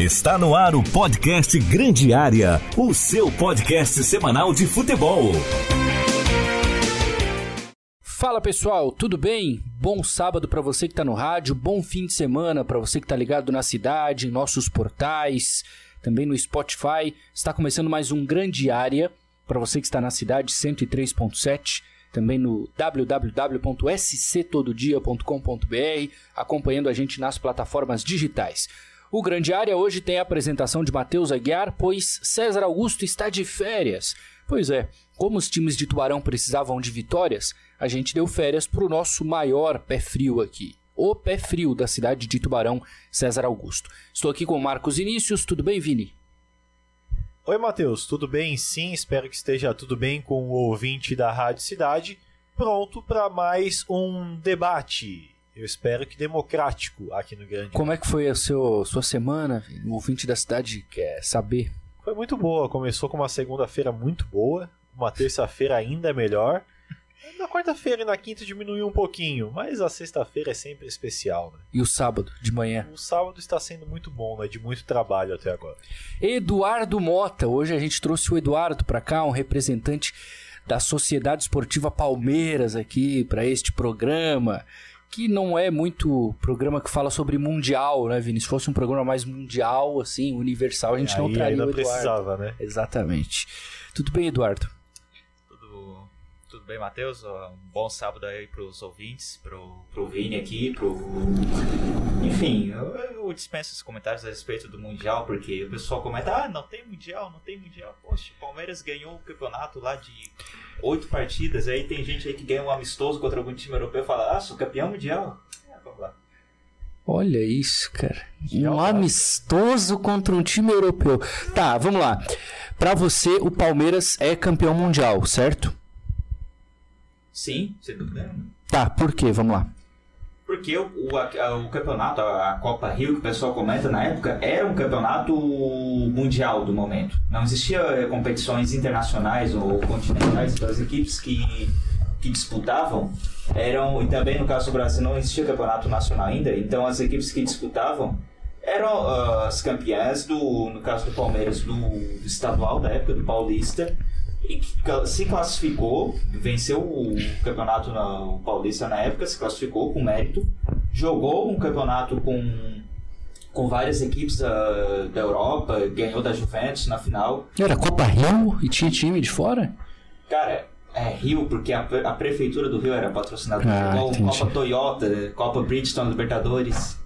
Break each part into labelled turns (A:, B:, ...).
A: Está no ar o podcast Grande Área, o seu podcast semanal de futebol.
B: Fala pessoal, tudo bem? Bom sábado para você que está no rádio, bom fim de semana para você que está ligado na cidade, em nossos portais, também no Spotify. Está começando mais um Grande Área para você que está na cidade 103.7 também no www.sctododia.com.br, acompanhando a gente nas plataformas digitais. O Grande Área hoje tem a apresentação de Matheus Aguiar, pois César Augusto está de férias. Pois é, como os times de Tubarão precisavam de vitórias, a gente deu férias para o nosso maior pé frio aqui. O pé frio da cidade de Tubarão, César Augusto. Estou aqui com Marcos Inícios. Tudo bem, Vini?
C: Oi, Matheus, tudo bem? Sim, espero que esteja tudo bem com o ouvinte da Rádio Cidade. Pronto para mais um debate. Eu espero que democrático aqui no Grande.
B: Como é que foi a seu, sua semana? O ouvinte da cidade quer saber.
C: Foi muito boa. Começou com uma segunda-feira muito boa, uma terça-feira ainda melhor. Na quarta-feira e na quinta diminuiu um pouquinho, mas a sexta-feira é sempre especial, né?
B: E o sábado, de manhã?
C: O sábado está sendo muito bom, né? De muito trabalho até agora.
B: Eduardo Mota. Hoje a gente trouxe o Eduardo para cá, um representante da Sociedade Esportiva Palmeiras aqui para este programa. Que não é muito programa que fala sobre mundial, né, Vini? Se fosse um programa mais mundial, assim, universal, a gente não traria
C: ainda
B: o Eduardo.
C: precisava, né?
B: Exatamente. Tudo bem, Eduardo?
D: Bem, Matheus? Um bom sábado aí pros ouvintes, pro, pro Vini aqui, pro. Enfim, eu, eu dispenso os comentários a respeito do Mundial, porque o pessoal comenta, ah, não tem Mundial, não tem Mundial. Poxa, o Palmeiras ganhou o campeonato lá de oito partidas, aí tem gente aí que ganha um amistoso contra algum time europeu e fala, ah, sou campeão mundial. É, vamos lá.
B: Olha isso, cara.
C: Já
B: Um amistoso contra um time europeu. Tá, vamos lá. Pra você, o Palmeiras é campeão mundial, certo?
D: Sim, sem dúvida nenhuma.
B: Tá, por quê? Vamos lá.
D: Porque o, o, a- o campeonato, a Copa Rio, que o pessoal comenta na época, era um campeonato mundial do momento. Não existia eh, competições internacionais ou continentais para as equipes que, que disputavam. Eram, e também no caso do Brasil não existia campeonato nacional ainda, então as equipes que disputavam eram ah, as campeãs, do, no caso do Palmeiras, do, do estadual da época, do Paulista, e que se classificou, venceu o campeonato na, o Paulista na época, se classificou com mérito, jogou um campeonato com, com várias equipes ah, da Europa, ganhou da Juventus na final.
B: Era Copa Rio e tinha time de fora?
D: Cara, é Rio, porque a, a prefeitura do Rio era patrocinada
B: Ah.
D: Copa Toyota, Copa Bridgestone Libertadores.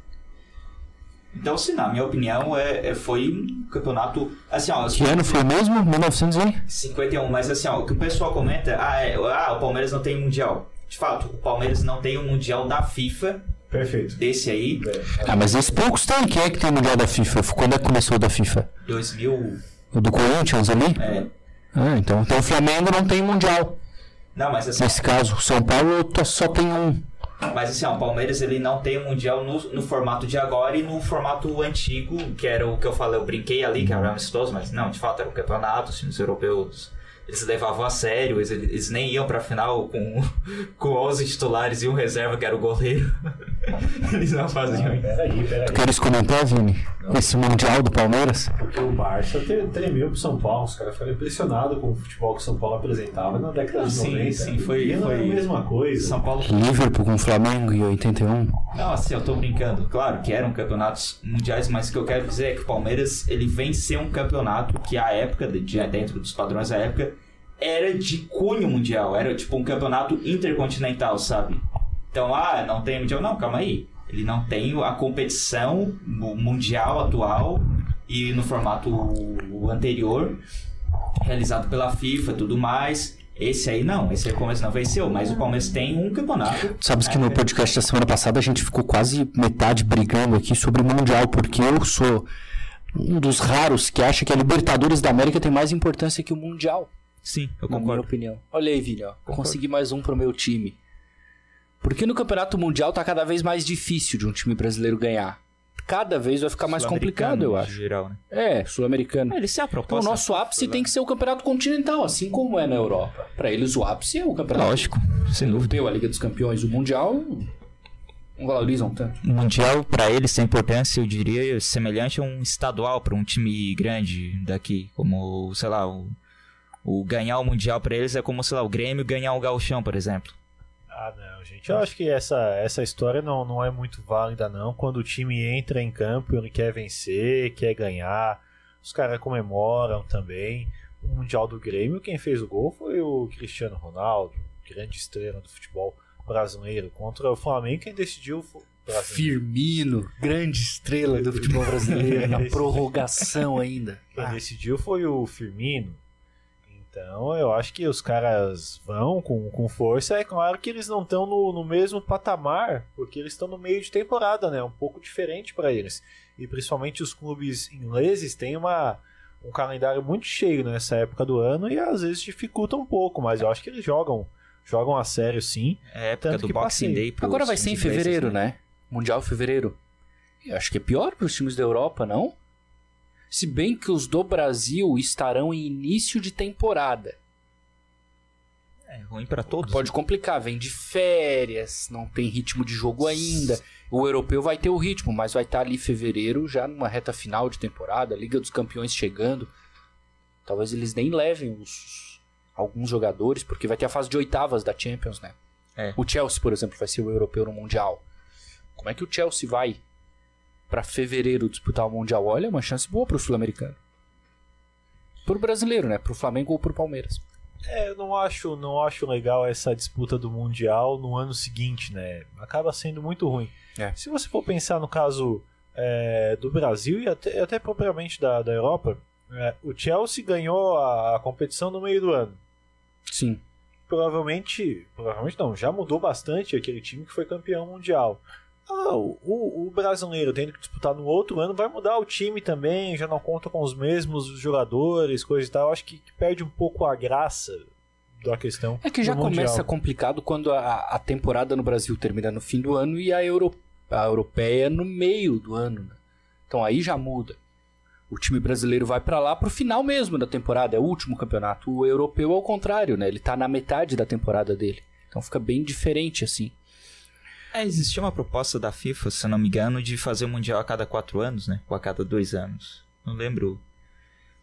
D: Então, sim, na minha opinião, é, é- foi um campeonato. Assim, ó,
B: Que ano foi mesmo? 1900 e...
D: 51, mas assim, ó, o que o pessoal comenta, ah, é, ah, o Palmeiras não tem mundial. De fato, o Palmeiras não tem um mundial da FIFA,
C: Perfeito.
D: desse aí,
B: Ah, mas esses poucos tem. Quem é que tem o Mundial da FIFA? Quando é que começou o da FIFA?
D: 2000.
B: O do Corinthians ali?
D: É,
B: Ah, então, então o Flamengo não tem Mundial.
D: não, mas assim,
B: Nesse caso, o São Paulo só tem um.
D: Mas assim, ó, o Palmeiras ele não tem mundial no, no formato de agora e no formato antigo, que era o que eu falei, eu brinquei ali, que era amistoso, mas não, de fato era um campeonato, os times europeus. Eles levavam a sério, eles, eles nem iam pra final com, com 11 titulares e um reserva que era o goleiro. Eles não faziam isso.
C: Peraí, peraí.
B: Queres comentar, Vini? Esse Mundial do Palmeiras?
E: Porque o Barça tre- tremeu pro São Paulo, os caras ficaram impressionados com o futebol que o São Paulo apresentava na década de
D: Sim,
E: 90.
D: sim, foi-
E: E não
D: foi-
E: a mesma coisa.
D: São Paulo
B: Liverpool com o Flamengo em 81.
D: Não, assim, eu tô brincando. Claro que eram campeonatos mundiais, mas o que eu quero dizer é que o Palmeiras, ele vem ser um campeonato que à época, de, de- dentro dos padrões da época, era de cunho mundial. Era tipo um campeonato intercontinental, sabe? Então, ah, não tem mundial. Não, calma aí. Ele não tem a competição mu- mundial atual e no formato anterior, realizado pela FIFA e tudo mais. Esse aí não, esse aí o Palmeiras não venceu, mas o Palmeiras tem um campeonato.
B: Sabes que
D: É,
B: no podcast da semana passada a gente ficou quase metade brigando aqui sobre o Mundial, porque eu sou um dos raros que acha que a Libertadores da América tem mais importância que o Mundial.
D: Sim, eu
B: na minha opinião. Olha aí, Vini, ó. Consegui mais um pro meu time. Porque no Campeonato Mundial tá cada vez mais difícil de um time brasileiro ganhar. Cada vez vai ficar mais complicado, eu acho.
D: Geral, né?
B: É, sul-americano.
D: Ele se a
B: Então o nosso ápice tem que ser o Campeonato Continental, assim como é na Europa. Pra eles o ápice é o Campeonato
D: Lógico, sem dúvida.
B: Europeu, a Liga dos Campeões, o Mundial. Não valorizam tanto.
D: O Mundial, pra eles, tem importância, eu diria, semelhante a um estadual pra um time grande daqui. Como, sei lá, o, o ganhar o Mundial pra eles é como, sei lá, o Grêmio ganhar o Gauchão, por exemplo.
C: Ah, não, gente. Eu acho que essa, essa história não, não é muito válida, não. Quando o time entra em campo, ele quer vencer, quer ganhar. Os caras comemoram também. O Mundial do Grêmio, quem fez o gol foi o Cristiano Ronaldo, grande estrela do futebol brasileiro. Contra o Flamengo, quem decidiu foi o brasileiro.
B: Firmino, grande estrela do futebol brasileiro, na prorrogação ainda.
C: Quem decidiu foi o Firmino. Então eu acho que os caras vão com, com força. É claro que eles não estão no, no mesmo patamar, porque eles estão no meio de temporada, né? Um pouco diferente para eles. E principalmente os clubes ingleses têm uma, um calendário muito cheio nessa época do ano e às vezes dificulta um pouco, mas eu acho que eles jogam jogam a sério sim.
D: É a época
C: Tanto
D: do
C: que
D: Boxing
C: passei.
D: Day. pros
B: Agora vai ser em
D: ingleses,
B: fevereiro, né? Mundial em fevereiro. Eu acho que é pior para os times da Europa, não? Se bem que os do Brasil estarão em início de temporada.
D: É ruim pra todos.
B: Pode complicar, vem de férias, não tem ritmo de jogo ainda. O europeu vai ter o ritmo, mas vai estar ali em fevereiro, já numa reta final de temporada, Liga dos Campeões chegando. Talvez eles nem levem os alguns jogadores, porque vai ter a fase de oitavas da Champions, né?
D: É.
B: O Chelsea, por exemplo, vai ser o europeu no Mundial. Como é que o Chelsea vai pra fevereiro disputar o Mundial? Olha, é uma chance boa pro sul-americano. Pro brasileiro, né? Pro Flamengo ou pro Palmeiras.
C: É, eu não acho, não acho legal essa disputa do Mundial no ano seguinte, né? Acaba sendo muito ruim.
B: É.
C: Se você for pensar no caso é, do Brasil e até, até propriamente da, da Europa, é, o Chelsea ganhou a, a competição no meio do ano.
B: Sim.
C: Provavelmente, provavelmente não, já mudou bastante aquele time que foi campeão mundial. Ah, o, o- brasileiro tendo que disputar no outro ano vai mudar o time também, já não conta com os mesmos jogadores, coisa e tal. Acho que, perde um pouco a graça da questão.
B: É que já começa complicado quando a, a temporada no Brasil termina no fim do ano e a, euro, a europeia no meio do ano. né? Então aí já muda. O time brasileiro vai pra lá pro final mesmo da temporada, é o último campeonato. O europeu é o contrário, né? Ele tá na metade da temporada dele. Então fica bem diferente assim.
D: É, existia uma proposta da FIFA, se eu não me engano, de fazer o Mundial a cada quatro anos, né? Ou a cada dois anos. Não lembro.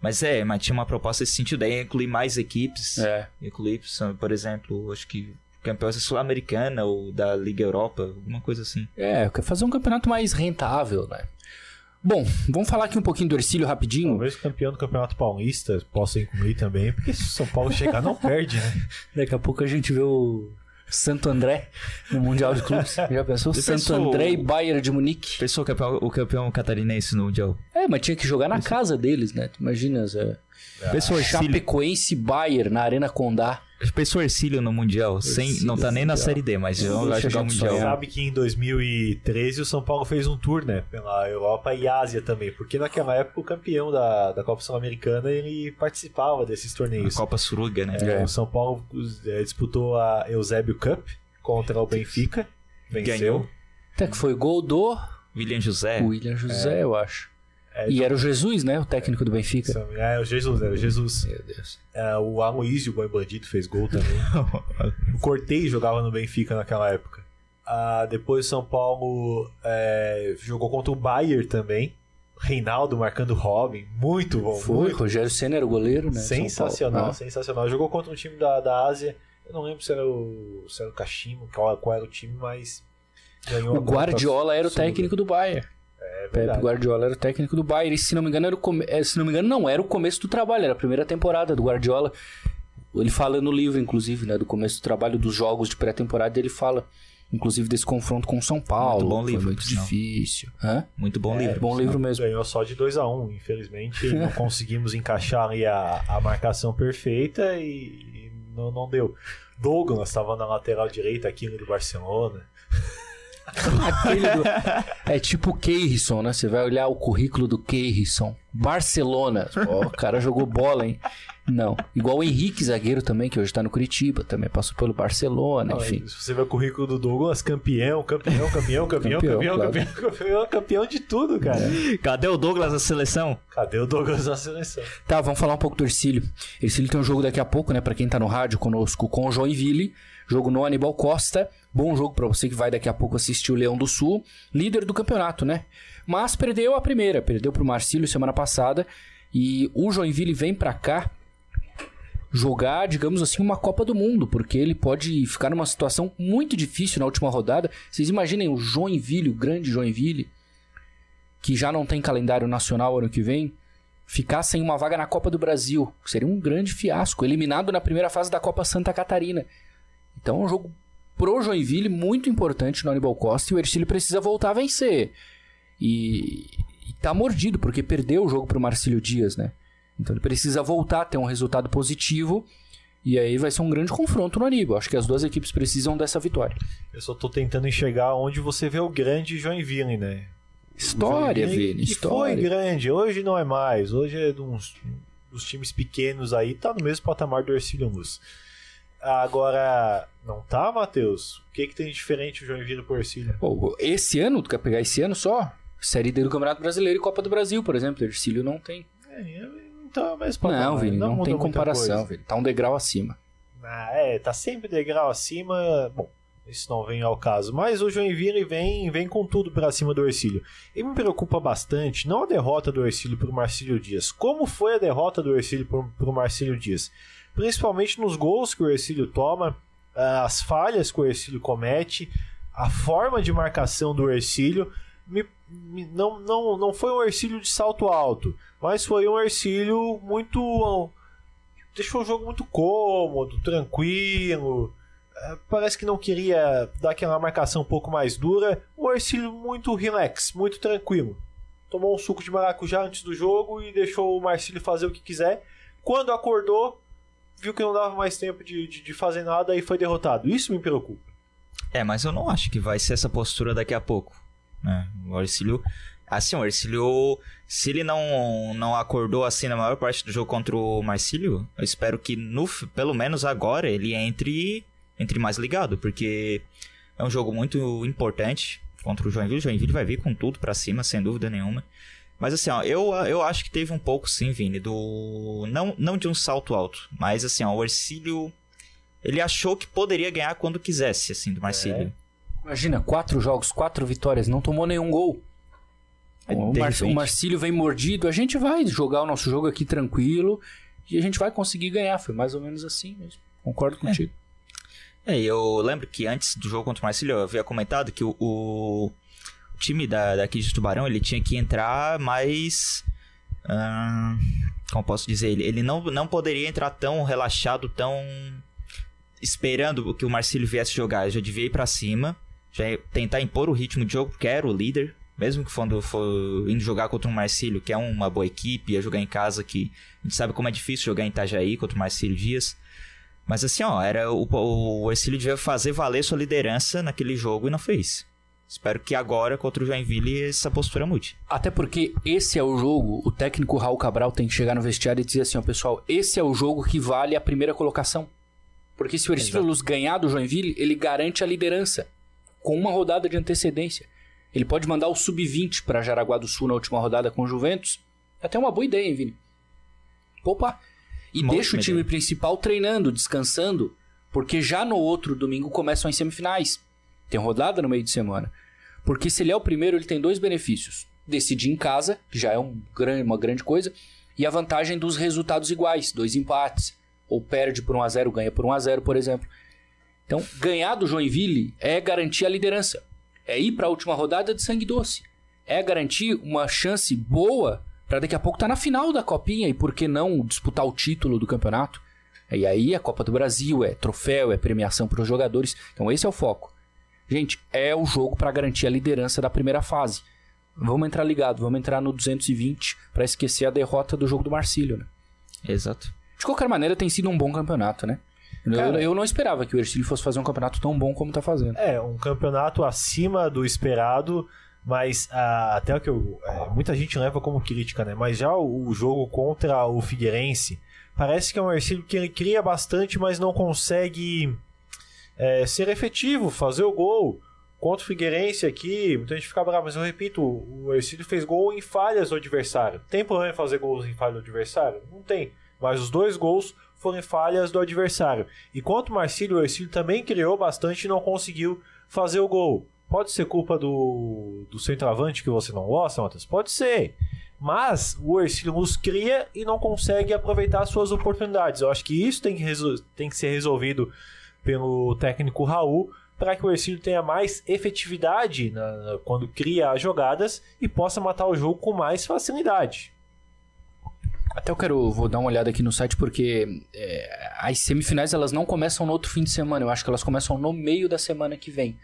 D: Mas é, mas tinha uma proposta nesse sentido. Aí incluir mais equipes.
B: É.
D: Incluir, por exemplo, acho que campeões da Sul-Americana ou da Liga Europa, alguma coisa assim.
B: É, quer fazer um campeonato mais rentável, né? Bom, vamos falar aqui um pouquinho do Ercílio rapidinho.
C: Talvez o campeão do Campeonato Paulista possa incluir também, porque se o São Paulo chegar não perde, né?
B: Daqui a pouco a gente vê o Santo André no Mundial de Clubes. Já pensou? Santo
D: pensou?
B: André e Bayern de Munique.
D: Pensou o campeão, o campeão catarinense no Mundial?
B: É, mas tinha que jogar na casa deles, né? Tu Imagina, Zé.
D: Pensou Ercílio,
B: Chapecoense e Bayern na Arena Condá.
D: Pensou Ercílio no Mundial? Sem, não tá nem na. Série D, mas já vai
B: a
D: jogar o
B: gente
D: Mundial.
B: sonhar.
C: Sabe que em 2013 o São Paulo fez um tour, né? Pela Europa e Ásia também, porque naquela época o campeão da, da Copa Sul-Americana ele participava desses
D: A
C: torneios.
D: Copa Suruga, né?
C: É,
B: É.
C: O São Paulo é, disputou a Eusébio Cup contra o Benfica, venceu.
D: Ganhou.
B: Até que foi gol do
D: William José.
B: William José, eu acho.
C: É,
B: E era o Jesus, né? O técnico do Benfica.
C: É, o Jesus, era o Jesus.
B: Meu Deus.
C: É, o Aloysio, o Boi Bandido, fez gol também. O Cortei jogava no Benfica naquela época. Ah, depois o São Paulo é, jogou contra o Bayern também. Reinaldo marcando Robin. Muito bom.
B: Foi,
C: muito
B: Rogério Senna era o goleiro, né?
C: Sensacional,
B: Paulo.
C: sensacional. Jogou contra um time da, da Ásia. Eu não lembro se era o, se era o Kashima, qual, qual era o time, mas ganhou
B: O Guardiola era o técnico do Bayern.
C: É
B: Pepe
C: verdade.
B: Guardiola era o técnico do Bayern. E se não me engano, era o come... é, se não me engano, não era o começo do trabalho, era a primeira temporada do Guardiola. Ele fala no livro, inclusive, né, do começo do trabalho dos jogos de pré-temporada, ele fala, inclusive, desse confronto com o São Paulo.
D: Muito bom
B: foi
D: livro,
B: muito difícil. Hã?
D: Muito bom
B: É,
D: livro.
B: bom livro mesmo.
C: Ganhou só de 2 a 1 um. Infelizmente, não conseguimos encaixar ali a, a marcação perfeita e, e não, não deu. Douglas estava na lateral direita aqui do Barcelona.
B: Do- É tipo o Keirson, né? Você vai olhar o currículo do Keirson. Barcelona. Ó, o cara jogou bola, hein? Não. Igual o Henrique, zagueiro também, que hoje tá no Curitiba, também passou pelo Barcelona, enfim.
C: Se você vê o currículo do Douglas, campeão, campeão, campeão, campeão,
B: Campeão,
C: campeão,
B: claro.
C: campeão, campeão, campeão de tudo, cara.
D: Cadê o Douglas da seleção?
C: Cadê o Douglas da seleção?
B: Tá, vamos falar um pouco do Ercílio. Ercílio tem um jogo daqui a pouco, né? Pra quem tá no rádio conosco, com o Joinville. Jogo no Aníbal Costa. Bom jogo pra você que vai daqui a pouco assistir o Leão do Sul. Líder do campeonato, né? Mas perdeu a primeira. Perdeu pro Marcílio semana passada. E o Joinville vem pra cá jogar, digamos assim, uma Copa do Mundo, porque ele pode ficar numa situação muito difícil na última rodada. Vocês imaginem o Joinville, o grande Joinville, que já não tem calendário nacional ano que vem, ficar sem uma vaga na Copa do Brasil. Seria um grande fiasco, eliminado na primeira fase da Copa Santa Catarina. Então é um jogo pro Joinville muito importante no Aníbal Costa e o Ercílio precisa voltar a vencer. E, e tá mordido, porque perdeu o jogo pro Marcílio Dias, né? Então ele precisa voltar a ter um resultado positivo. E aí vai ser um grande confronto no Aníbal. Acho que as duas equipes precisam dessa vitória.
C: Eu só tô tentando enxergar onde você vê o grande Joinville, né?
B: História, Vini,
C: que foi
B: história.
C: grande, hoje não é mais. Hoje é de uns dos times pequenos aí, tá no mesmo patamar do Ercílio Luz. Agora, não tá, Matheus? O que que tem de diferente o Joinville pro Ercílio?
B: Pô, esse ano, tu quer pegar esse ano só? Série D do Campeonato Brasileiro e Copa do Brasil, por exemplo. Ercílio não tem.
C: É, então é o patamar.
B: não, Vini, não,
C: muda
B: tem comparação. Vini. Tá um degrau acima.
C: Ah, é, tá sempre degrau acima. Bom, isso não vem ao caso. Mas o Joinville vem, vem com tudo pra cima do Ercílio. E me preocupa bastante, não a derrota do Ercílio pro Marcílio Dias. Como foi a derrota do Ercílio pro, pro Marcílio Dias? Principalmente nos gols que o Ercílio toma, ah, as falhas que o Ercílio comete, a forma de marcação do Ercílio. Me- me- não, não, não foi um Ercílio de salto alto, mas foi um Ercílio muito deixou o jogo muito cômodo, tranquilo. É, Parece que não queria dar aquela marcação um pouco mais dura. O Ercílio muito relax, muito tranquilo. Tomou um suco de maracujá antes do jogo e deixou o Marcílio fazer o que quiser. Quando acordou, viu que não dava mais tempo de, de, de fazer nada e foi derrotado. Isso me preocupa.
D: É, mas eu não acho que vai ser essa postura daqui a pouco. Né? O Ercílio. Assim, o Ercílio. Se ele não, não acordou assim na maior parte do jogo contra o Marcílio, eu espero que no, pelo menos agora ele entre, entre mais ligado, porque é um jogo muito importante contra o Joinville. O Joinville vai vir com tudo pra cima, sem dúvida nenhuma. Mas assim, ó, eu, eu acho que teve um pouco sim, Vini, do. Não, não de um salto alto, mas assim, ó, o Ercílio. Ele achou que poderia ganhar quando quisesse, assim, do Marcílio.
B: Imagina, quatro jogos, quatro vitórias, não tomou nenhum gol.
D: É,
B: o, Mar o Marcílio vem mordido, a gente vai jogar o nosso jogo aqui tranquilo e a gente vai conseguir ganhar. Foi mais ou menos assim mesmo. Concordo contigo.
D: É, e eu lembro que antes do jogo contra o Marcílio, eu havia comentado que o, o time da, daqui de Tubarão, ele tinha que entrar mais... como posso dizer? Ele, ele não, não poderia entrar tão relaxado, tão esperando que o Marcílio viesse jogar. Ele já devia ir pra cima, já tentar impor o ritmo de jogo, porque era o líder. Mesmo que quando for indo jogar contra um Marcílio, que é uma boa equipe, ia jogar em casa, que a gente sabe como é difícil jogar em Itajaí contra o Marcílio Dias. Mas assim, ó, era o, o devia fazer valer sua liderança naquele jogo e não fez. Espero que agora, contra o Joinville, essa postura mude.
B: Até porque esse é o jogo, o técnico Raul Cabral tem que chegar no vestiário e dizer assim, ó, pessoal, esse é o jogo que vale a primeira colocação. Porque se o Ercílio Luz ganhar do Joinville, ele garante a liderança com uma rodada de antecedência. Ele pode mandar o sub-20 para Jaraguá do Sul na última rodada com o Juventus. É até uma boa ideia, hein, Vini? Opa! E
D: Uma
B: deixa o time
D: ideia.
B: principal treinando, descansando, porque já no outro domingo começam as semifinais. Tem rodada no meio de semana. Porque se ele é o primeiro, ele tem dois benefícios. Decidir em casa, que já é um uma grande coisa, e a vantagem dos resultados iguais, dois empates. Ou perde por 1x0, ganha por 1x0, por exemplo. Então, ganhar do Joinville é garantir a liderança. É ir para a última rodada de sangue doce. É garantir uma chance boa para daqui a pouco estar na final da copinha e por que não disputar o título do campeonato. E aí é Copa do Brasil, é troféu, é premiação para os jogadores. Então esse é o foco. Gente, é o jogo para garantir a liderança da primeira fase. Vamos entrar ligado, vamos entrar no 220 para esquecer a derrota do jogo do Marcílio, né?
D: Exato.
B: De qualquer maneira, tem sido um bom campeonato, né? Eu-
C: Cara-
B: eu, não esperava que o Ercílio fosse fazer um campeonato tão bom como tá fazendo.
C: É, um campeonato acima do esperado. Mas ah, até o que eu, é, muita gente leva como crítica, né? Mas já o, o jogo contra o Figueirense parece que é um Ercílio que ele cria bastante, mas não consegue é, ser efetivo, fazer o gol. Contra o Figueirense aqui, muita gente fica brava, mas eu repito, o Ercílio fez gol em falhas do adversário. Tem problema em fazer gols em falhas do adversário? Não tem. Mas os dois gols foram em falhas do adversário. E quanto o Marcílio, o Ercílio também criou bastante e não conseguiu fazer o gol. Pode ser culpa do, do centroavante que você não gosta, Matheus? Pode ser. Mas o Ercílio nos cria e não consegue aproveitar suas oportunidades. Eu acho que isso tem que, tem que ser resolvido pelo técnico Raul para que o Ercílio tenha mais efetividade na- na- quando cria as jogadas e possa matar o jogo com mais facilidade.
B: Até eu quero, vou dar uma olhada aqui no site porque é, as semifinais elas não começam no outro fim de semana, eu acho que elas começam no meio da semana que vem.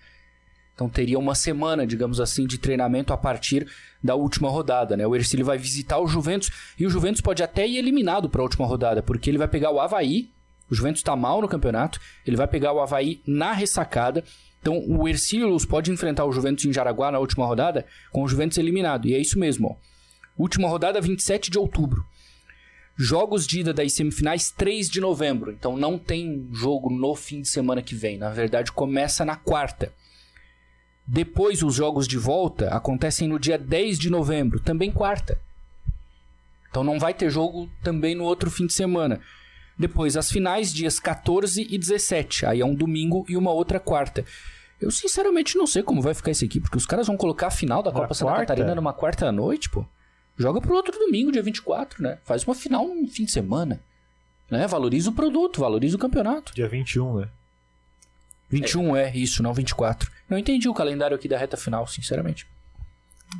B: Então teria uma semana, digamos assim, de treinamento a partir da última rodada, né? O Ercílio vai visitar o Juventus e o Juventus pode até ir eliminado para a última rodada, porque ele vai pegar o Havaí, o Juventus está mal no campeonato, ele vai pegar o Havaí na ressacada. Então o Ercílio Luz pode enfrentar o Juventus em Jaraguá na última rodada com o Juventus eliminado. E é isso mesmo, ó. Última rodada 27 de outubro. Jogos de ida das semifinais 3 de novembro. Então não tem jogo no fim de semana que vem. Na verdade, começa na quarta. Depois, os jogos de volta acontecem no dia 10 de novembro, também quarta. Então não vai ter jogo também no outro fim de semana. Depois, as finais, dias 14 e 17. Aí é um domingo e uma outra quarta. Eu sinceramente não sei como vai ficar isso aqui, porque os caras vão colocar a final da
C: Na
B: Copa Santa
C: quarta?
B: Catarina numa quarta noite, pô. Joga pro outro domingo, dia 24, né? Faz uma final no fim de semana. Né? Valoriza o produto, valoriza o campeonato.
C: Dia 21, né?
B: 21 é isso, não 24. Não entendi o calendário aqui da reta final, sinceramente.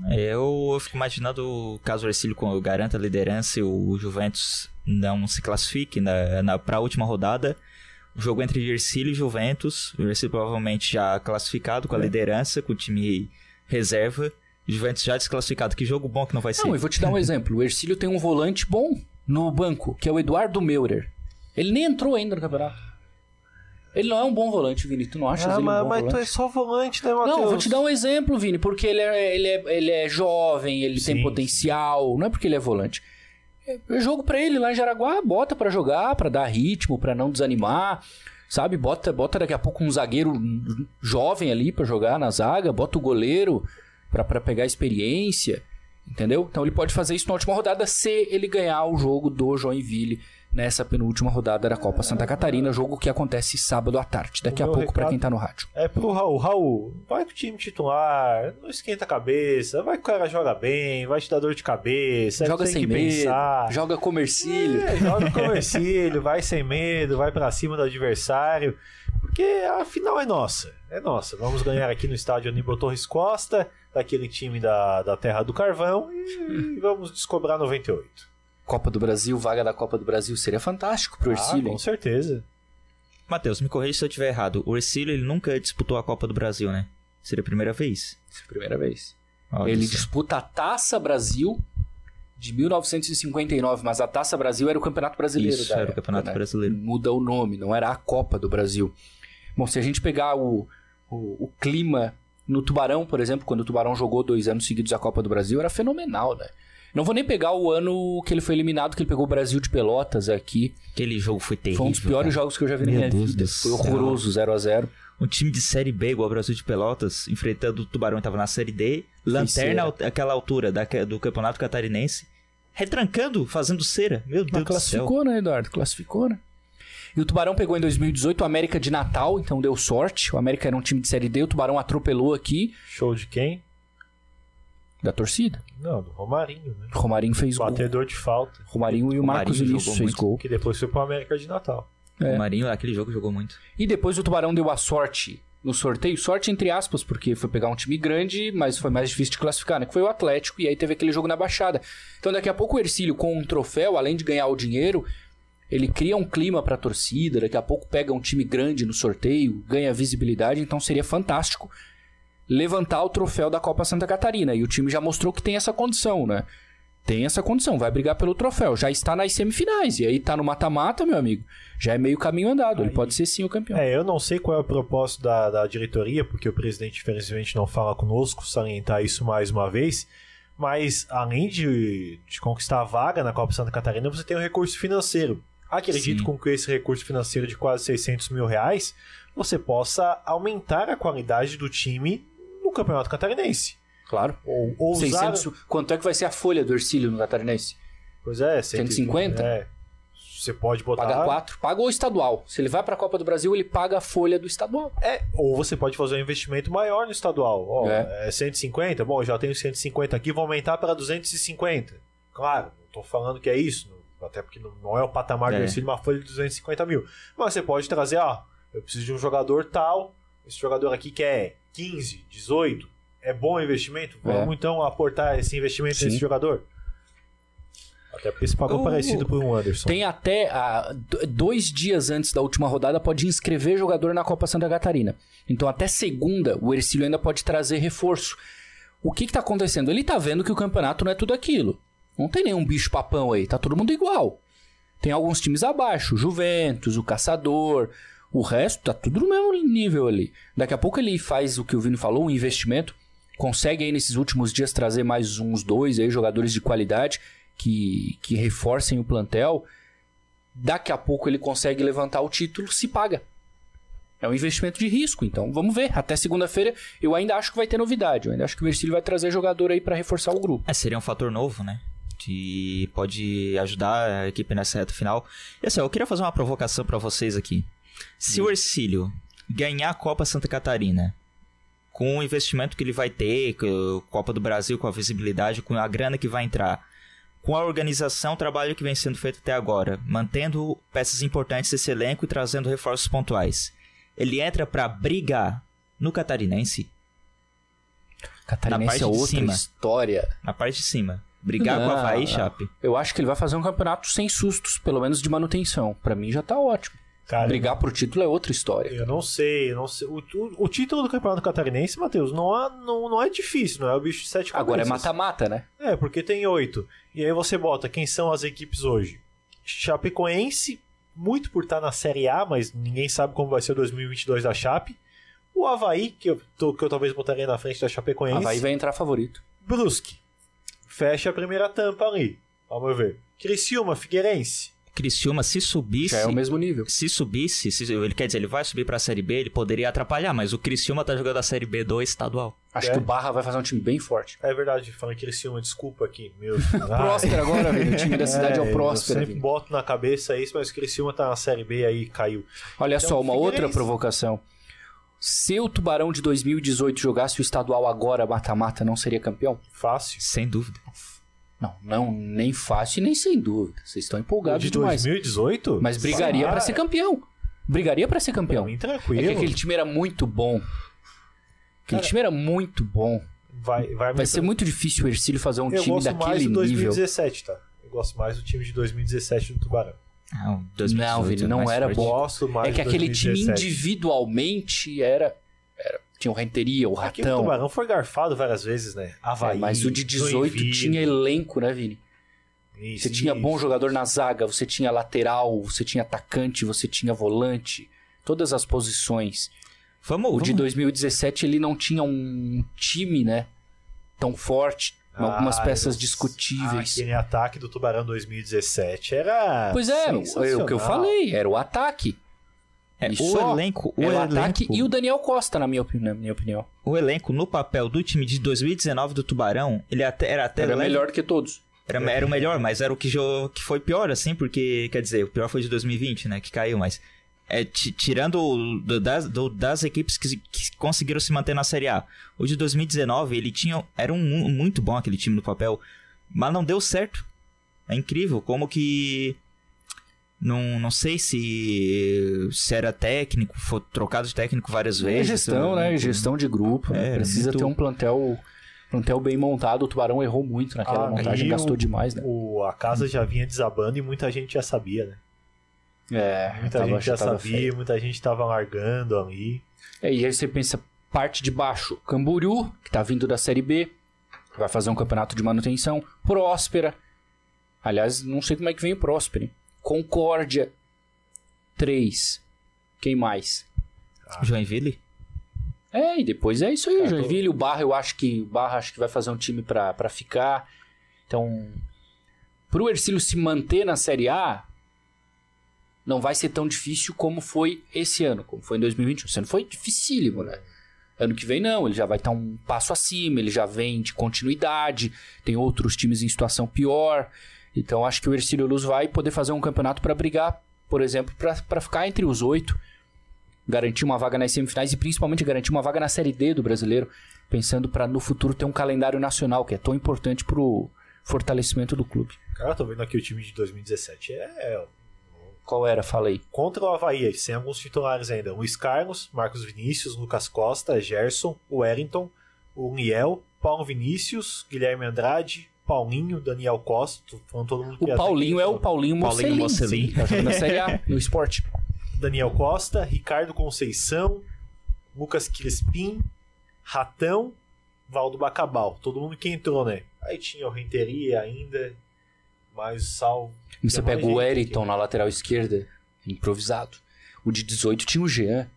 D: É, Eu, eu fico imaginando caso o Ercílio garanta a liderança e o Juventus não se classifique na, na, para a última rodada. O jogo entre Ercílio e Juventus. O Ercílio provavelmente já classificado com
B: É.
D: a liderança, com o time reserva. Juventus já desclassificado. Que jogo bom que não vai ser.
B: Não, eu vou te dar um exemplo. O Ercílio tem um volante bom no banco, que é o Eduardo Meurer. Ele nem entrou ainda no campeonato. Ele não é um bom volante, Vini. Tu não achas
C: Ah,
B: ele um
C: mas,
B: bom
C: mas tu
B: volante?
C: é só volante, né, Matheus?
B: Não, eu vou te dar um exemplo, Vini, porque ele é, ele é, ele é jovem, ele
C: Sim,
B: tem potencial, não é porque ele é volante. É é jogo pra ele lá em Jaraguá, bota pra jogar, pra dar ritmo, pra não desanimar, sabe? Bota, bota daqui a pouco um zagueiro jovem ali pra jogar na zaga, bota o goleiro pra pegar experiência, entendeu? Então ele pode fazer isso na última rodada se ele ganhar o jogo do Joinville nessa penúltima rodada da Copa Santa Catarina, jogo que acontece sábado à tarde, daqui
C: O
B: a pouco pra
C: recado-
B: quem tá no rádio.
C: É pro Raul. Raul, vai com o time titular, não esquenta a cabeça, vai que o cara joga bem, vai te dar dor de cabeça,
B: joga sem medo,
C: pensar.
B: joga comercílio.
C: É, joga com o vai sem medo, vai pra cima do adversário, porque a final é nossa, é nossa. Vamos ganhar aqui no estádio Aníbal Torres Costa, daquele time da, da Terra do Carvão, e vamos descobrar 98.
B: Copa do Brasil, vaga da Copa do Brasil seria fantástico pro
C: Ah,
B: Ercílio.
C: com
B: hein?
C: certeza.
D: Matheus, me corrija se eu estiver errado. O Ercílio ele nunca disputou a Copa do Brasil, né? Seria a primeira vez.
B: É a primeira vez.
D: Olha
B: Ele disputa a Taça Brasil de 1959, mas a Taça Brasil era o Campeonato Brasileiro.
D: Isso,
B: da
D: era o
B: época,
D: Campeonato
B: né?
D: Brasileiro.
B: Muda o nome, não era a Copa do Brasil. Bom, se a gente pegar o, o, o clima no Tubarão, por exemplo, quando o Tubarão jogou dois anos seguidos a Copa do Brasil, era fenomenal, né? Não vou nem pegar o ano que ele foi eliminado, que ele pegou o Brasil de Pelotas aqui.
D: Aquele jogo foi terrível.
B: Foi um dos piores
D: cara.
B: jogos que eu já vi na
D: Meu
B: minha
D: Deus
B: vida.
D: do
B: Foi horroroso, 0 a 0
D: Um time de Série B, igual o Brasil de Pelotas, enfrentando o Tubarão, estava na Série D. Lanterna, aquela altura da, do Campeonato Catarinense. Retrancando, fazendo cera. Meu
B: Mas
D: Deus do céu.
B: classificou, né, Eduardo? Classificou, né? E o Tubarão pegou em 2018 o América de Natal, então deu sorte. O América era um time de Série D, o Tubarão atropelou aqui
C: Show de quem?
B: Da torcida.
C: Não, do Romarinho, né?
B: O Romarinho fez gol.
C: Batedor de falta,
B: Romarinho e o
D: Romarinho
B: Marcos Vinícius fez
D: muito.
B: gol.
C: que depois foi pro América de Natal.
B: É.
D: O Marinho, aquele jogo, jogou muito.
B: E depois o Tubarão deu a sorte no sorteio, sorte entre aspas, porque foi pegar um time grande, mas foi mais difícil de classificar, né? Que foi o Atlético, e aí teve aquele jogo na Baixada. Então daqui a pouco o Ercílio, com um troféu, além de ganhar o dinheiro, ele cria um clima pra torcida, daqui a pouco pega um time grande no sorteio, ganha visibilidade, então seria fantástico levantar o troféu da Copa Santa Catarina. E o time já mostrou que tem essa condição, né? tem essa condição, vai brigar pelo troféu. Já está nas semifinais. E aí tá no mata-mata, meu amigo. Já é meio caminho andado. Ele
C: Aí-
B: pode ser sim o campeão.
C: É, eu não sei qual é o propósito da, da diretoria, porque o presidente, infelizmente, não fala conosco, salientar isso mais uma vez. Mas, além de, de conquistar a vaga na Copa Santa Catarina, você tem o recurso financeiro. Acredito
D: Sim.
C: com que esse recurso financeiro de quase 600 mil reais, você possa aumentar a qualidade do time Campeonato Catarinense.
B: Claro.
C: Ou, ou usar...
B: 600, quanto é que vai ser a folha do Ercílio no Catarinense?
C: Pois é,
B: 150?
C: É. Você pode botar...
B: Paga 4. Paga o estadual. Se ele vai pra Copa do Brasil, ele paga a folha do estadual.
C: É, ou você pode fazer um investimento maior no estadual. Ó,
B: É.
C: é. 150, bom, já tenho 150 aqui, vou aumentar para 250. Claro, não tô falando que é isso, até porque não, não é o patamar
D: É.
C: do Ercílio, uma folha de 250 mil. Mas você pode trazer, ó, eu preciso de um jogador tal, esse jogador aqui quer 15, 18, é bom investimento? Vamos então aportar esse investimento
B: Sim.
C: nesse jogador? Até porque se pagou
B: O-
C: parecido por um Anderson.
B: Tem até ah, d- dois dias antes da última rodada pode inscrever jogador na Copa Santa Catarina. Então até segunda o Ercílio ainda pode trazer reforço. O que que tá acontecendo? Ele tá vendo que o campeonato não é tudo aquilo. Não tem nenhum bicho papão aí, tá todo mundo igual. Tem alguns times abaixo, o Juventus, o Caçador, o resto tá tudo no mesmo nível ali. Daqui a pouco ele faz o que o Vini falou, um investimento, consegue aí nesses últimos dias trazer mais uns dois aí jogadores de qualidade que, que reforcem o plantel. Daqui a pouco ele consegue levantar o título, se paga. É um investimento de risco, então vamos ver. Até segunda-feira eu ainda acho que vai ter novidade. Eu ainda acho que o Ercílio vai trazer jogador aí pra reforçar o grupo.
D: É, seria um fator novo, né? Que pode ajudar a equipe nessa reta final. E assim, eu queria fazer uma provocação pra vocês aqui. Se o Ercílio ganhar a Copa Santa Catarina, com o investimento que ele vai ter, com a Copa do Brasil, com a visibilidade, com a grana que vai entrar, com a organização, o trabalho que vem sendo feito até agora, mantendo peças importantes desse elenco e trazendo reforços pontuais, ele entra pra brigar no Catarinense,
B: Catarinense
D: parte
B: é
D: de
B: outra
D: cima.
B: história.
D: na parte de cima. Brigar com o
B: Não,
D: Havaí,
B: não.
D: Chape.
B: Eu acho que ele vai fazer um campeonato sem sustos, pelo menos de manutenção. Pra mim já tá ótimo.
C: Cara,
B: Brigar pro título é outra história.
C: Eu não sei, eu não sei. O, o- o título do Campeonato Catarinense, Matheus, não, é- não, não é difícil, não é o bicho de sete
B: Agora é
C: cabeças.
B: mata-mata, né?
C: É, porque tem oito. E aí você bota quem são as equipes hoje. Chapecoense, muito por estar na Série A, mas ninguém sabe como vai ser o 2022 da Chape. O Havaí, que eu, que eu talvez botaria na frente da Chapecoense.
B: Havaí vai entrar favorito.
C: Brusque. Fecha a primeira tampa ali, ao meu ver. Criciúma, Figueirense.
D: Criciúma, se subisse.
B: Já é o mesmo nível.
D: Se subisse, se- ele quer dizer, ele vai subir pra Série B, ele poderia atrapalhar, mas o Criciúma tá jogando a Série B do estadual.
B: Acho
C: É.
B: que o Barra vai fazer um time bem forte.
C: É verdade, falando Criciúma, desculpa aqui, meu.
B: Próspero agora, Vini. O time da cidade é, o Próspero.
C: Eu sempre boto na cabeça isso, mas o Criciúma tá na Série B aí, caiu.
B: Olha
C: Então,
B: só, uma outra provocação. Se o Tubarão de 2018 jogasse o estadual agora, mata-mata, não seria campeão?
C: Fácil.
D: Sem dúvida.
B: Não, não, nem fácil e nem sem dúvida. Vocês estão empolgados
C: de
B: demais.
C: 2018?
B: Mas brigaria
C: Ah,
B: pra ser campeão. Brigaria pra ser
C: Pra
B: campeão.
C: mim,
B: É
C: tranquilo.
B: que aquele time era muito bom. Aquele
C: Cara,
B: time era muito bom.
C: Vai, vai,
B: Vai ser muito difícil o Ercílio fazer um
C: Eu
B: time
C: gosto mais
B: daquele
C: do
B: nível.
C: 2017, tá? Eu gosto mais do time de 2017 do Tubarão.
D: Ah, o 2018
B: Não, Vini,
D: é
B: não era bom.
C: Gosto mais
B: É que aquele time
C: 2017.
B: individualmente era, era- Tinha o Renteria, o
C: Aqui o
B: Ratão.
C: Tubarão foi garfado várias vezes, né?
B: É,
C: Havaí.
B: mas o de 18
C: Joinville.
B: tinha elenco, né, Vini?
C: Isso,
B: Você tinha
C: isso.
B: bom jogador na zaga, você tinha lateral, você tinha atacante, você tinha volante, todas as posições.
D: Vamos,
B: O de
D: vamos-
B: 2017 ele não tinha um time, né, tão forte, algumas
C: Ah,
B: peças
C: eu-
B: discutíveis.
C: Aquele ataque do Tubarão 2017 era.
B: Pois é, é o que eu falei, era o ataque.
D: É,
B: E
D: o
B: só
D: elenco, o
B: Era o
D: elenco,
B: ataque e o Daniel Costa, na minha, opini- na minha opinião.
D: o elenco no papel do time de 2019 do Tubarão, ele até, era até
B: Era melhor do que todos.
D: Era, era o melhor, mas era o que, que foi pior, assim, porque, quer dizer, o pior foi de 2020, né, que caiu, mas... É, ti- tirando o- do- das, do- das equipes que, que conseguiram se manter na Série A. O de 2019, ele tinha... Era um, mu- muito bom aquele time no papel, mas não deu certo. É incrível, como que... Não, não sei se, se era técnico, foi trocado de técnico várias
B: É
D: vezes.
B: gestão, né? Gestão de grupo. né?
D: É,
B: Precisa
D: muito-
B: ter um plantel, plantel bem montado. O Tubarão errou muito naquela
C: Ah,
B: montagem, gastou
C: o-
B: demais, né?
C: O, a casa já vinha desabando e muita gente já sabia, né?
B: É,
C: Muita
B: tava-
C: gente já sabia,
B: feio.
C: muita gente tava largando ali.
B: É, e aí você pensa, parte de baixo, Camboriú, que tá vindo da Série B, vai fazer um campeonato de manutenção. Próspera. Aliás, não sei como é que vem o Próspera. hein? Concórdia. 3. Quem mais?
D: Joinville?
B: É, e depois é isso aí,
C: Cara, tô-
B: Joinville. O Barra, eu acho que o Barra acho que vai fazer um time pra, pra ficar. Então, pro Ercílio se manter na Série A, não vai ser tão difícil como foi esse ano, como foi em 2021. Esse ano foi dificílimo, né? Ano que vem não, ele já vai estar um passo acima, ele já vem de continuidade, tem outros times em situação pior. Então acho que o Ercílio Luz vai poder fazer um campeonato pra brigar, por exemplo, pra ficar entre os oito garantir uma vaga nas semifinais e principalmente garantir uma vaga na Série D do brasileiro, pensando para no futuro ter um calendário nacional que é tão importante pro fortalecimento do clube.
C: Cara, tô vendo aqui o time de 2017. É.
B: Qual era? Fala aí.
C: Contra o Havaí, sem alguns titulares ainda. Luiz Carlos, Marcos Vinícius, Lucas Costa, Gerson, o Wellington, o Niel, Paulo Vinícius, Guilherme Andrade, Paulinho, Daniel Costa. falando todo mundo que
B: O Paulinho é o Paulinho
D: Paulinho
B: Mocelin.
D: Mocelin.
B: Sim, Tá jogando na Série A, no esporte.
C: Daniel Costa, Ricardo Conceição, Lucas Crispim, Ratão, Valdo Bacabal. Todo mundo que entrou, né? Aí tinha o Renteria ainda, mais o Sal.
B: Você pega o Wellington
C: aqui.
B: na lateral esquerda, improvisado. O de 18 tinha o Jean,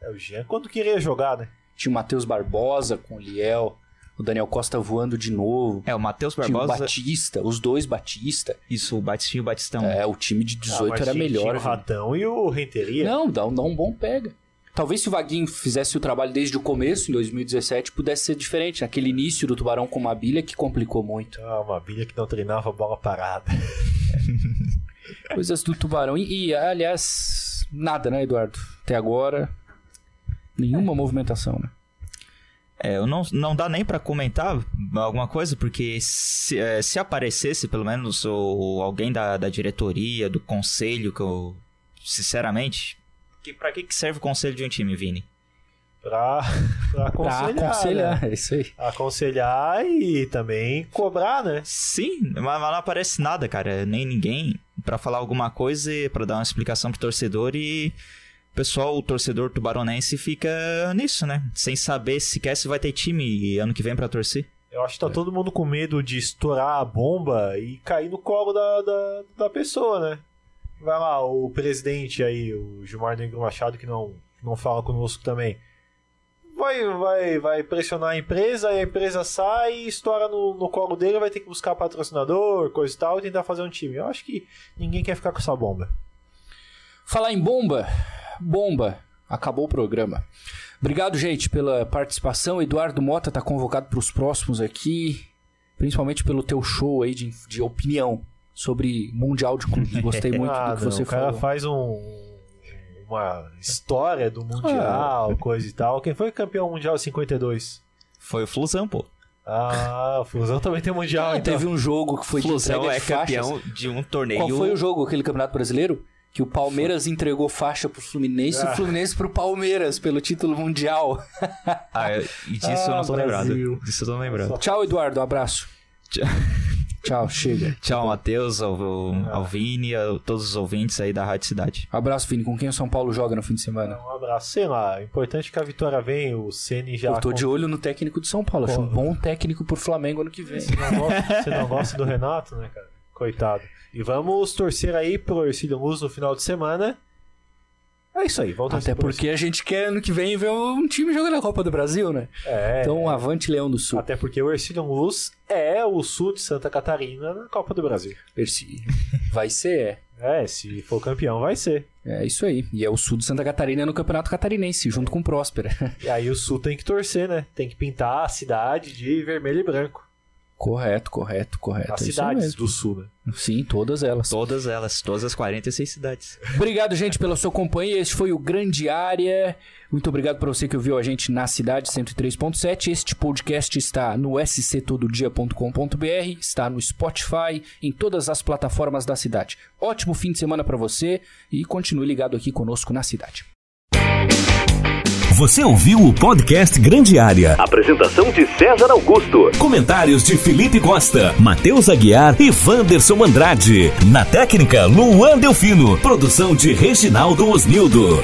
C: É o Jean. Quando queria jogar, né?
B: tinha o Matheus Barbosa com o Liel, o Daniel Costa voando de novo.
D: É, o Matheus
B: Tinha o
D: Barbosa.
B: Batista, os dois Batista.
D: Isso, o Batistinho e o Batistão.
B: É, o time de
C: Ah,
B: 18
C: mas
B: era
C: tinha-
B: melhor.
C: Tinha o? Ratão e o Renteria.
B: Não, dá um, dá um bom pega. Talvez se o Vaguinho fizesse o trabalho desde o começo, em 2017, pudesse ser diferente. Naquele início do Tubarão com uma bilha que complicou muito.
C: Ah, uma bilha que não treinava bola parada.
B: Coisas do Tubarão. E, e, aliás, nada, né, Eduardo? Até agora, nenhuma movimentação, né?
D: É, eu não, não dá nem pra comentar alguma coisa, porque se, é, se aparecesse pelo menos o, alguém da, da diretoria, do conselho, que eu, sinceramente, que, pra que, que serve o conselho de um time, Vini?
C: Pra, pra aconselhar.
B: Pra aconselhar,
C: né?
B: é isso aí.
C: Aconselhar e também cobrar, né?
D: Sim, mas, mas não aparece nada, cara, nem ninguém pra falar alguma coisa, e pra dar uma explicação pro torcedor e pessoal, o torcedor tubaronense fica nisso, né? Sem saber sequer se vai ter time ano que vem pra torcer.
C: Eu acho que tá todo mundo com medo de estourar a bomba e cair no colo da, da, da pessoa, né? Vai lá, o presidente aí, o Gilmar Negro Machado, que não, não fala conosco também. Vai, vai, vai pressionar a empresa, a empresa sai e estoura no, no colo dele, vai ter que buscar patrocinador, coisa e tal, e tentar fazer um time. Eu acho que ninguém quer ficar com essa bomba.
B: Falar em bomba, bomba, acabou o programa. Obrigado, gente, pela participação. Eduardo Mota tá convocado para os próximos aqui, principalmente pelo teu show aí de, de opinião sobre Mundial de Clubes. Gostei muito
C: Ah,
B: do que
C: não,
B: você
C: o cara
B: falou.
C: faz um, uma história do Mundial, coisa e tal. Quem foi campeão mundial em 52?
D: Foi o Flusão, pô.
C: Ah, o Fusão também tem Mundial,
B: Ah,
C: então.
B: teve um jogo que foi de
D: Flusão
B: de
D: é
B: faixas.
D: campeão de um torneio.
B: Qual foi o jogo, aquele Campeonato Brasileiro? Que o Palmeiras entregou faixa pro Fluminense e
C: Ah.
B: o Fluminense pro Palmeiras pelo título mundial.
D: Ah, eu- e disso eu
C: Ah,
D: não tô
C: Brasil.
D: lembrado. Disso eu tô lembrado.
B: Tchau, Eduardo. Um abraço.
D: Tchau.
B: Tchau, chega.
D: Tchau, Matheus, ao, ao Vini, a todos os ouvintes aí da Rádio Cidade.
B: Abraço, Vini. Com quem o São Paulo joga no fim de semana?
C: Um abraço. Sei lá, o importante é que a vitória vem, o Ceni já...
B: Eu tô de olho no técnico do São Paulo. Acho um bom técnico pro Flamengo ano que vem.
C: Você não, gosta, você não gosta do Renato, né, cara? Coitado. E vamos torcer aí pro Ercílio Luz no final de semana. É isso aí, vamos
B: Até porque a gente quer ano que vem ver um time jogando a Copa do Brasil, né?
C: Ercílio. É,
B: Então, avante Leão do Sul.
C: até porque o Ercílio Luz é o sul de Santa Catarina na Copa do Brasil.
B: Perci. Vai ser,
C: É, se for campeão, vai ser.
B: é. É isso aí. E é o sul de Santa Catarina no Campeonato Catarinense, junto com o Próspera.
C: E aí o sul tem que torcer, né? Tem que pintar a cidade de vermelho e branco.
B: Correto, correto, correto.
C: As
B: é
C: cidades
B: mesmo.
C: do sul, né?
B: Sim, todas elas.
D: Todas elas, todas as 46 cidades.
B: Obrigado, gente, pela sua companhia. Este foi o Grande Área. Muito obrigado para você que ouviu a gente na Cidade 103.7. Este podcast está no sctododia.com.br, está no Spotify, em todas as plataformas da cidade. Ótimo fim de semana para você e continue ligado aqui conosco na cidade.
A: Você ouviu o podcast Grande Área.
F: Apresentação de César Augusto.
A: Comentários de Felipe Costa, Matheus Aguiar e Wanderson Andrade. Na técnica, Luan Delfino. Produção de Reginaldo Osnildo.